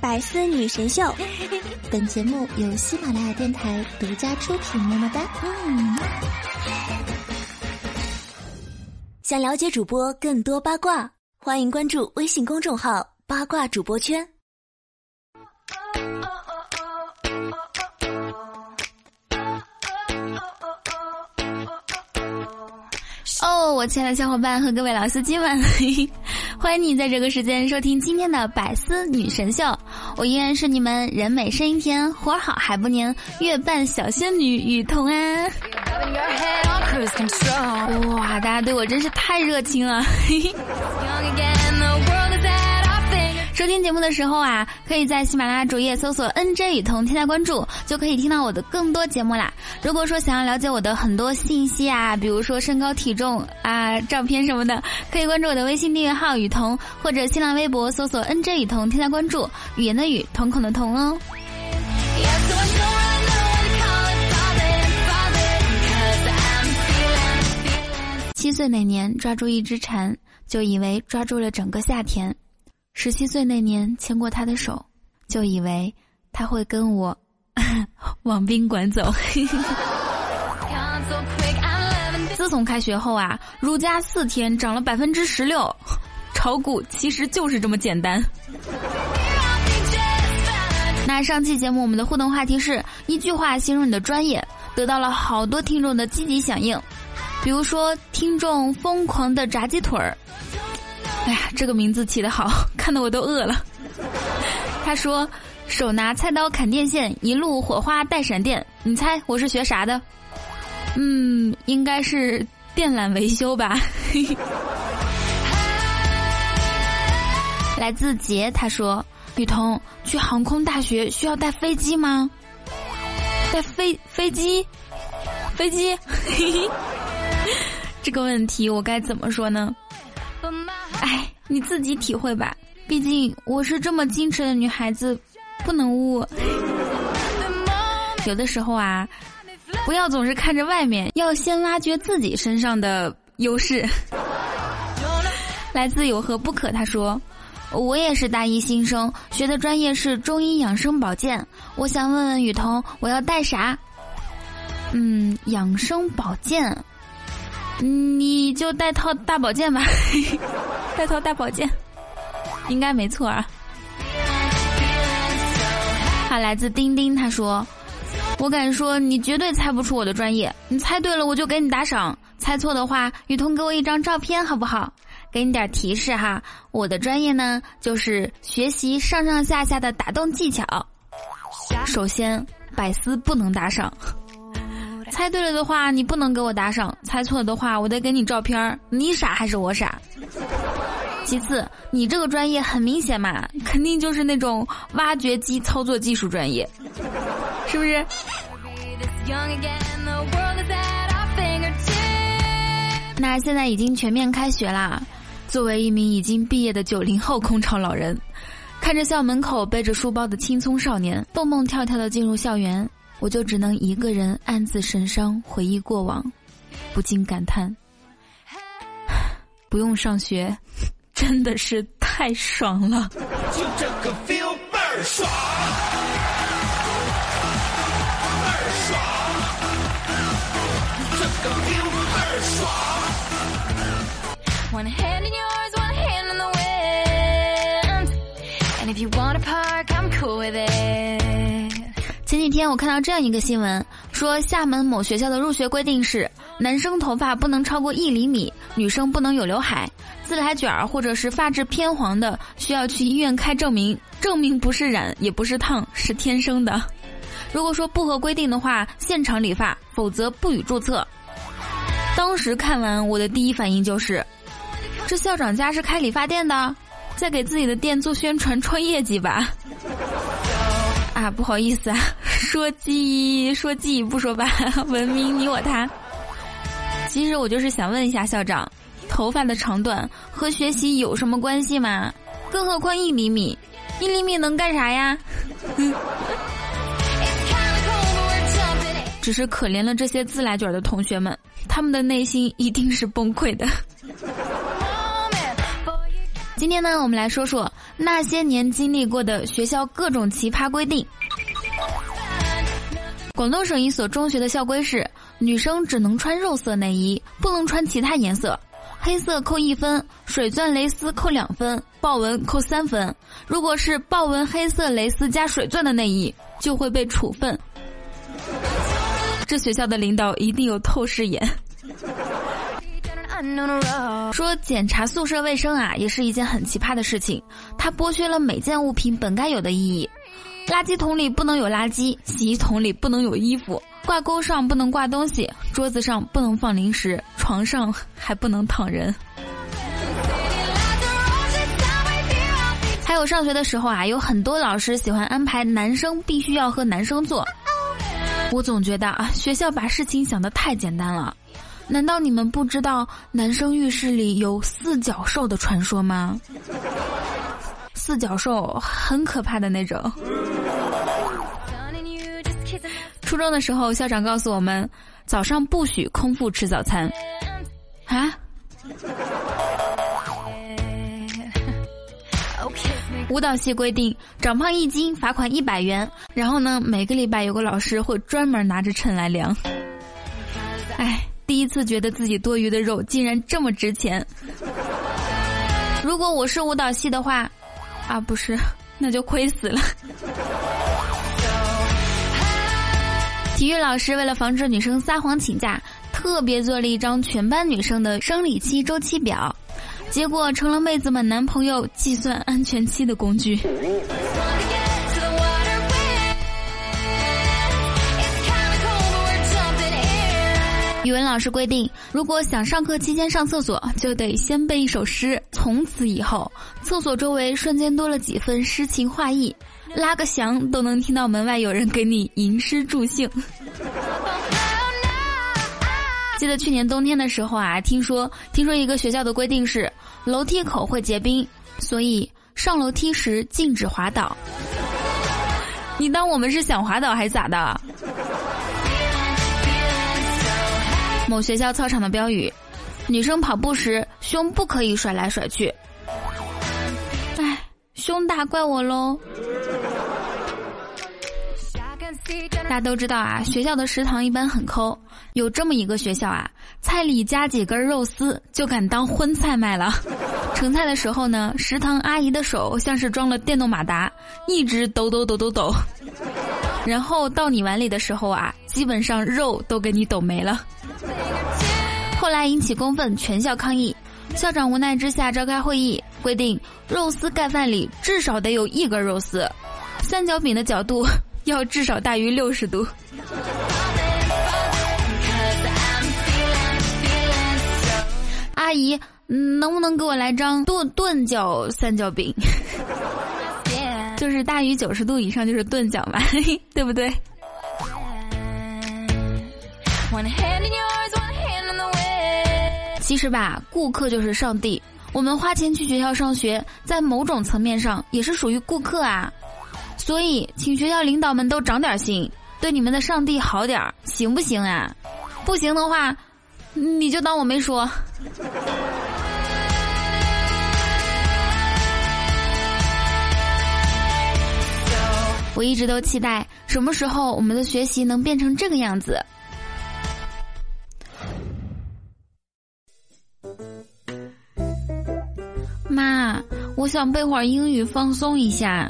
百思女神秀，本节目由喜马拉雅电台独家出品。么么哒！嗯。想了解主播更多八卦，欢迎关注微信公众号“八卦主播圈”。哦，我亲爱的小伙伴和各位老司机们，欢迎你在这个时间收听今天的百思女神秀。我依然是你们人美声音甜、活好还不粘、月半小仙女雨桐安！哇，大家对我真是太热情了。收听节目的时候啊，可以在喜马拉雅主页搜索 “nj 雨桐”添加关注，就可以听到我的更多节目啦。如果说想要了解我的很多信息啊，比如说身高、体重啊、照片什么的，可以关注我的微信订阅号“雨桐”或者新浪微博搜索 “nj 雨桐”添加关注。语言的语，瞳孔的瞳哦。七岁那年抓住一只蝉，就以为抓住了整个夏天。十七岁那年牵过他的手，就以为他会跟我 往宾馆走。自从开学后啊，如家四天涨了百分之十六，炒股其实就是这么简单。那上期节目我们的互动话题是一句话形容你的专业，得到了好多听众的积极响应，比如说听众疯狂的炸鸡腿儿。哎呀，这个名字起得好，看得我都饿了。他说：“手拿菜刀砍电线，一路火花带闪电。”你猜我是学啥的？嗯，应该是电缆维修吧。来自杰，他说：“雨桐，去航空大学需要带飞机吗？带飞飞机？飞机？这个问题我该怎么说呢？”你自己体会吧。毕竟我是这么矜持的女孩子，不能污。有的时候啊，不要总是看着外面，要先挖掘自己身上的优势。来自有何不可？他说：“我也是大一新生，学的专业是中医养生保健。我想问问雨桐，我要带啥？嗯，养生保健。”你就带套大宝剑吧，带套大宝剑，应该没错啊。他来自钉钉，他说：“我敢说你绝对猜不出我的专业，你猜对了我就给你打赏，猜错的话，雨桐给我一张照片好不好？给你点提示哈，我的专业呢就是学习上上下下的打洞技巧。首先，百思不能打赏。”猜对了的话，你不能给我打赏；猜错了的话，我得给你照片儿。你傻还是我傻？其次，你这个专业很明显嘛，肯定就是那种挖掘机操作技术专业，是不是？那现在已经全面开学啦。作为一名已经毕业的九零后空巢老人，看着校门口背着书包的青葱少年蹦蹦跳跳的进入校园。我就只能一个人暗自神伤，回忆过往，不禁感叹：不用上学，真的是太爽了。就这个我看到这样一个新闻，说厦门某学校的入学规定是：男生头发不能超过一厘米，女生不能有刘海，自来卷儿或者是发质偏黄的，需要去医院开证明，证明不是染也不是烫，是天生的。如果说不合规定的话，现场理发，否则不予注册。当时看完，我的第一反应就是：这校长家是开理发店的，在给自己的店做宣传创业绩吧。啊，不好意思啊，说鸡说鸡不说八，文明你我他。其实我就是想问一下校长，头发的长短和学习有什么关系吗？更何况一厘米，一厘米能干啥呀？只是可怜了这些自来卷的同学们，他们的内心一定是崩溃的。今天呢，我们来说说那些年经历过的学校各种奇葩规定。广东省一所中学的校规是：女生只能穿肉色内衣，不能穿其他颜色。黑色扣一分，水钻蕾丝扣两分，豹纹扣三分。如果是豹纹黑色蕾丝加水钻的内衣，就会被处分。这学校的领导一定有透视眼。说检查宿舍卫生啊，也是一件很奇葩的事情。它剥削了每件物品本该有的意义。垃圾桶里不能有垃圾，洗衣桶里不能有衣服，挂钩上不能挂东西，桌子上不能放零食，床上还不能躺人。还有上学的时候啊，有很多老师喜欢安排男生必须要和男生做。我总觉得啊，学校把事情想得太简单了。难道你们不知道男生浴室里有四脚兽的传说吗？四脚兽很可怕的那种。初中的时候，校长告诉我们，早上不许空腹吃早餐。啊？舞蹈系规定，长胖一斤罚款一百元。然后呢，每个礼拜有个老师会专门拿着秤来量。哎，第一次觉得自己多余的肉竟然这么值钱。如果我是舞蹈系的话，啊不是，那就亏死了。体育老师为了防止女生撒谎请假，特别做了一张全班女生的生理期周期表，结果成了妹子们男朋友计算安全期的工具。语文老师规定，如果想上课期间上厕所，就得先背一首诗。从此以后，厕所周围瞬间多了几分诗情画意。拉个翔都能听到门外有人给你吟诗助兴。记得去年冬天的时候啊，听说听说一个学校的规定是楼梯口会结冰，所以上楼梯时禁止滑倒。你当我们是想滑倒还是咋的？某学校操场的标语：女生跑步时胸不可以甩来甩去。胸大怪我喽。大家都知道啊，学校的食堂一般很抠。有这么一个学校啊，菜里加几根肉丝就敢当荤菜卖了。盛菜的时候呢，食堂阿姨的手像是装了电动马达，一直抖抖抖抖抖。然后到你碗里的时候啊，基本上肉都给你抖没了。后来引起公愤，全校抗议。校长无奈之下召开会议，规定肉丝盖饭里至少得有一根肉丝，三角饼的角度。要至少大于六十度。阿姨，能不能给我来张钝钝角三角饼？就是大于九十度以上就是钝角嘛，对不对？其实吧，顾客就是上帝。我们花钱去学校上学，在某种层面上也是属于顾客啊。所以，请学校领导们都长点心，对你们的上帝好点儿，行不行啊？不行的话，你就当我没说。我一直都期待什么时候我们的学习能变成这个样子。我想背会儿英语放松一下。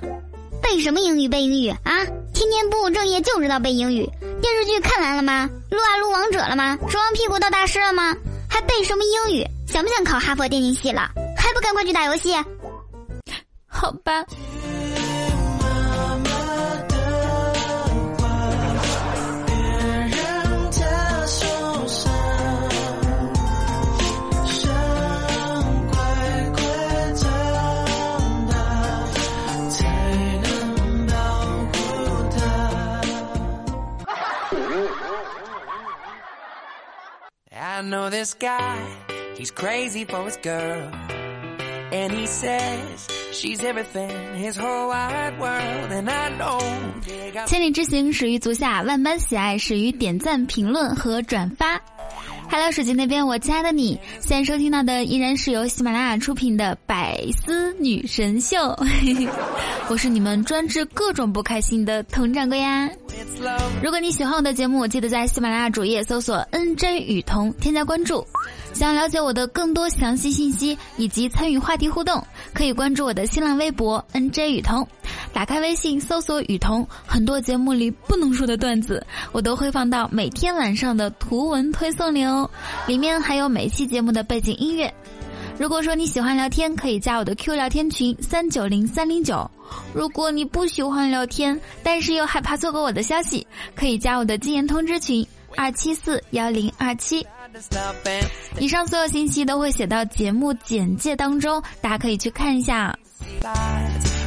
背什么英语？背英语啊！天天不务正业就知道背英语。电视剧看完了吗？撸啊撸王者了吗？说完屁股到大师了吗？还背什么英语？想不想考哈佛电竞系了？还不赶快去打游戏？好吧。This guy, he's crazy for his girl. And he says she's everything, his whole wide world. And I know. 千里之行始于足下，万般喜爱始于点赞、评论和转发。Hello，手机那边，我亲爱的你，现在收听到的依然是由喜马拉雅出品的《百思女神秀》，我是你们专治各种不开心的佟掌柜呀。如果你喜欢我的节目，记得在喜马拉雅主页搜索 “nj 雨桐”，添加关注。想了解我的更多详细信息以及参与话题互动，可以关注我的新浪微博 “nj 雨桐”。打开微信搜索“雨桐”，很多节目里不能说的段子，我都会放到每天晚上的图文推送里哦。里面还有每期节目的背景音乐。如果说你喜欢聊天，可以加我的 Q 聊天群三九零三零九。如果你不喜欢聊天，但是又害怕错过我的消息，可以加我的禁言通知群二七四幺零二七。以上所有信息都会写到节目简介当中，大家可以去看一下。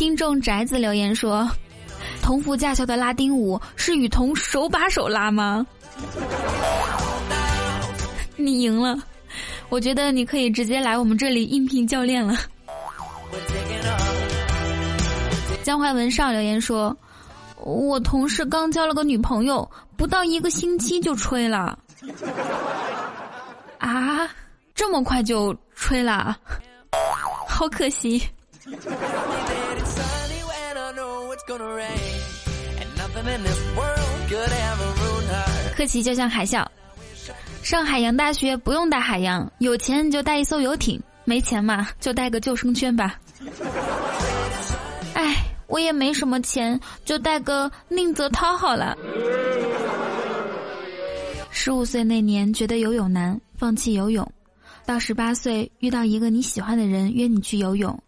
听众宅子留言说：“同福驾校的拉丁舞是雨桐手把手拉吗？” 你赢了，我觉得你可以直接来我们这里应聘教练了。江淮文少留言说：“我同事刚交了个女朋友，不到一个星期就吹了。”啊，这么快就吹了，好可惜。客气就像海啸。上海洋大学不用带海洋，有钱就带一艘游艇，没钱嘛就带个救生圈吧。哎，我也没什么钱，就带个宁泽涛好了。十五岁那年觉得游泳难，放弃游泳；到十八岁遇到一个你喜欢的人约你去游泳，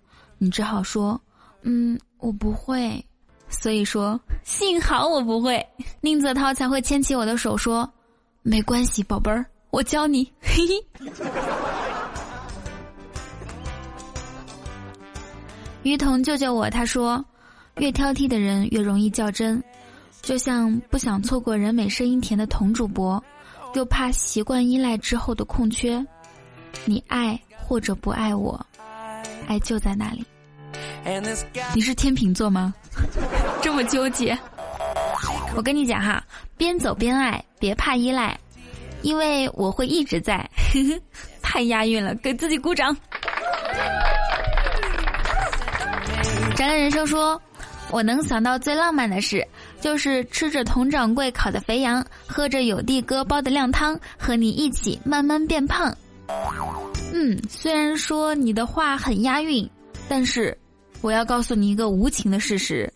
你只好说：“嗯，我不会。”所以说，幸好我不会，宁泽涛才会牵起我的手说：“没关系，宝贝儿，我教你。”嘿嘿。于彤救救我！他说：“越挑剔的人越容易较真，就像不想错过人美声音甜的童主播，又怕习惯依赖之后的空缺。你爱或者不爱我，爱就在那里。你是天秤座吗？” 这么纠结，我跟你讲哈，边走边爱，别怕依赖，因为我会一直在。太押韵了，给自己鼓掌。展览人生说，我能想到最浪漫的事，就是吃着佟掌柜烤的肥羊，喝着有地哥煲的靓汤，和你一起慢慢变胖。嗯，虽然说你的话很押韵，但是我要告诉你一个无情的事实。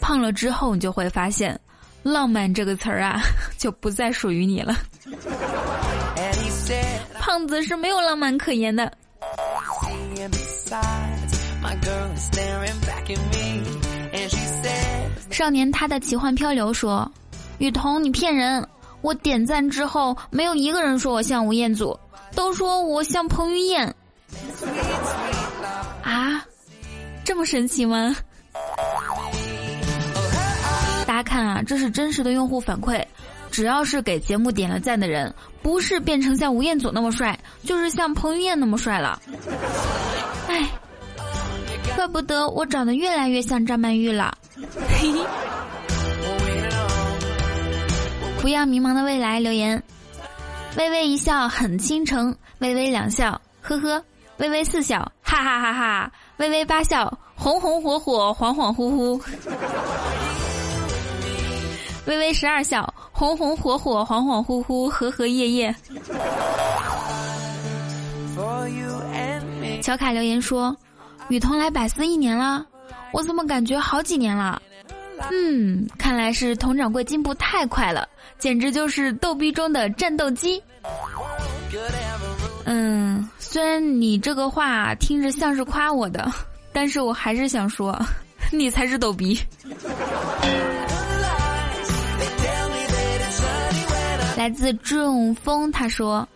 胖了之后，你就会发现，“浪漫”这个词儿啊，就不再属于你了。胖子是没有浪漫可言的。少年他的奇幻漂流说：“雨桐，你骗人！我点赞之后，没有一个人说我像吴彦祖，都说我像彭于晏。”啊，这么神奇吗？大家看啊，这是真实的用户反馈，只要是给节目点了赞的人，不是变成像吴彦祖那么帅，就是像彭于晏那么帅了。哎，怪不得我长得越来越像张曼玉了。不要迷茫的未来留言，微微一笑很倾城，微微两笑呵呵，微微四笑哈哈哈哈，微微八笑红红火火恍恍惚惚。微微十二笑，红红火火，恍恍惚惚，和和夜夜。小卡留言说：“雨桐来百思一年了，我怎么感觉好几年了？”嗯，看来是佟掌柜进步太快了，简直就是逗逼中的战斗机。嗯，虽然你这个话听着像是夸我的，但是我还是想说，你才是逗逼。来自中风，他说：“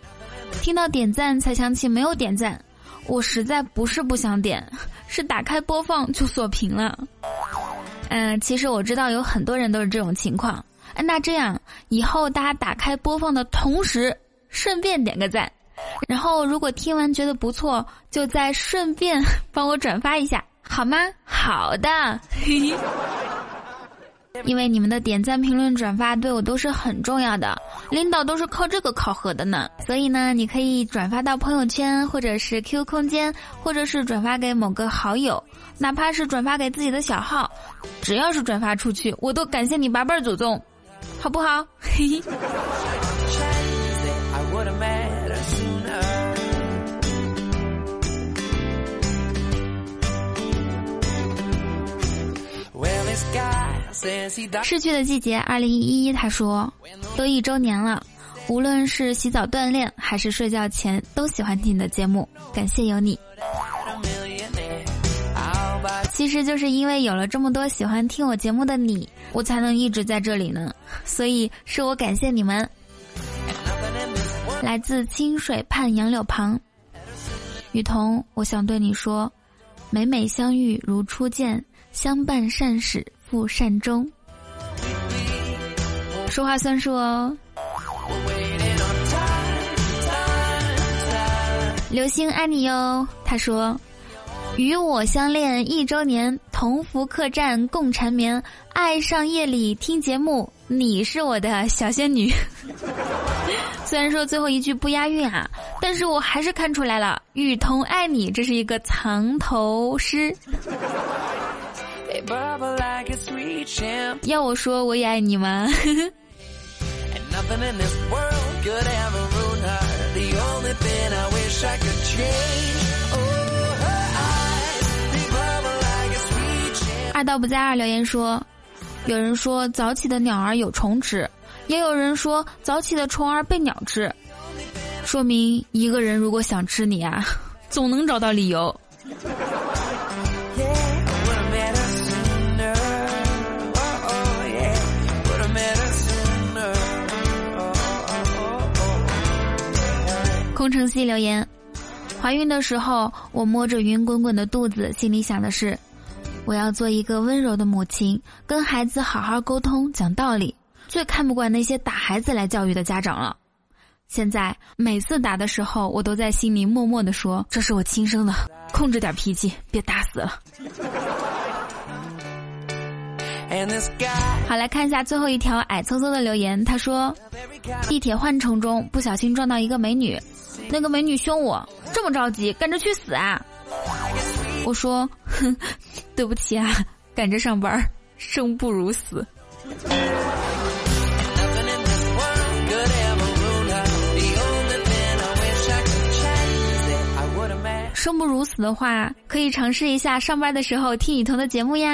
听到点赞才想起没有点赞，我实在不是不想点，是打开播放就锁屏了。”嗯，其实我知道有很多人都是这种情况。那这样以后大家打开播放的同时，顺便点个赞，然后如果听完觉得不错，就再顺便 帮我转发一下，好吗？好的。因为你们的点赞、评论、转发对我都是很重要的，领导都是靠这个考核的呢。所以呢，你可以转发到朋友圈，或者是 QQ 空间，或者是转发给某个好友，哪怕是转发给自己的小号，只要是转发出去，我都感谢你八辈儿祖宗，好不好？嘿 嘿。逝去的季节，二零一一，他说，都一周年了，无论是洗澡锻炼还是睡觉前，都喜欢听你的节目，感谢有你。其实就是因为有了这么多喜欢听我节目的你，我才能一直在这里呢，所以是我感谢你们。来自清水畔杨柳旁，雨桐，我想对你说，每每相遇如初见，相伴善始。不善终，说话算数哦。流星爱你哟，他说：“与我相恋一周年，同福客栈共缠绵，爱上夜里听节目，你是我的小仙女。”虽然说最后一句不押韵啊，但是我还是看出来了，雨桐爱你，这是一个藏头诗。要我说我也爱你吗？二道不在二留言说，有人说早起的鸟儿有虫吃，也有人说早起的虫儿被鸟吃，说明一个人如果想吃你啊，总能找到理由。空城西留言：怀孕的时候，我摸着圆滚滚的肚子，心里想的是，我要做一个温柔的母亲，跟孩子好好沟通，讲道理。最看不惯那些打孩子来教育的家长了。现在每次打的时候，我都在心里默默的说：“这是我亲生的，控制点脾气，别打死了。”好，来看一下最后一条矮嗖嗖的留言。他说：“地铁换乘中不小心撞到一个美女。”那个美女凶我，这么着急，赶着去死啊！我说，哼，对不起啊，赶着上班，生不如死。生不如死的话，可以尝试一下上班的时候听雨桐的节目呀。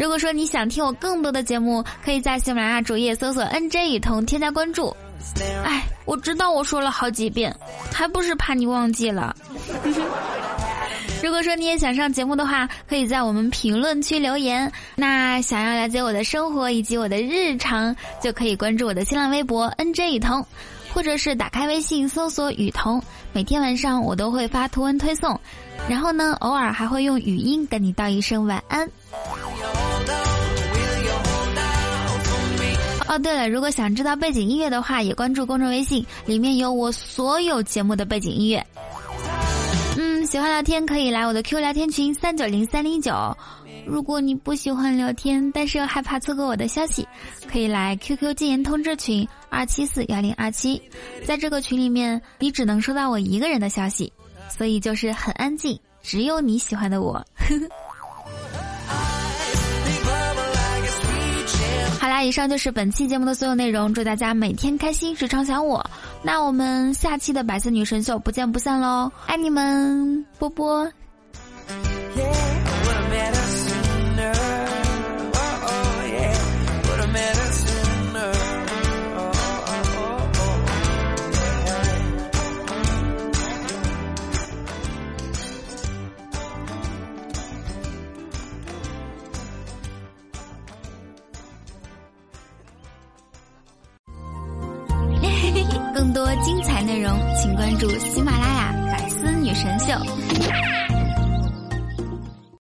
如果说你想听我更多的节目，可以在喜马拉雅主页搜索 “nj 雨桐”添加关注。哎，我知道我说了好几遍，还不是怕你忘记了。如果说你也想上节目的话，可以在我们评论区留言。那想要了解我的生活以及我的日常，就可以关注我的新浪微博 “nj 雨桐”，或者是打开微信搜索“雨桐”。每天晚上我都会发图文推送，然后呢，偶尔还会用语音跟你道一声晚安。哦，对了，如果想知道背景音乐的话，也关注公众微信，里面有我所有节目的背景音乐。喜欢聊天可以来我的 Q 聊天群三九零三零九。如果你不喜欢聊天，但是又害怕错过我的消息，可以来 QQ 禁言通知群二七四幺零二七。在这个群里面，你只能收到我一个人的消息，所以就是很安静，只有你喜欢的我。好 以上就是本期节目的所有内容。祝大家每天开心，时常想我。那我们下期的百色女神秀不见不散喽！爱你们，波波。请关注喜马拉雅《百思女神秀》。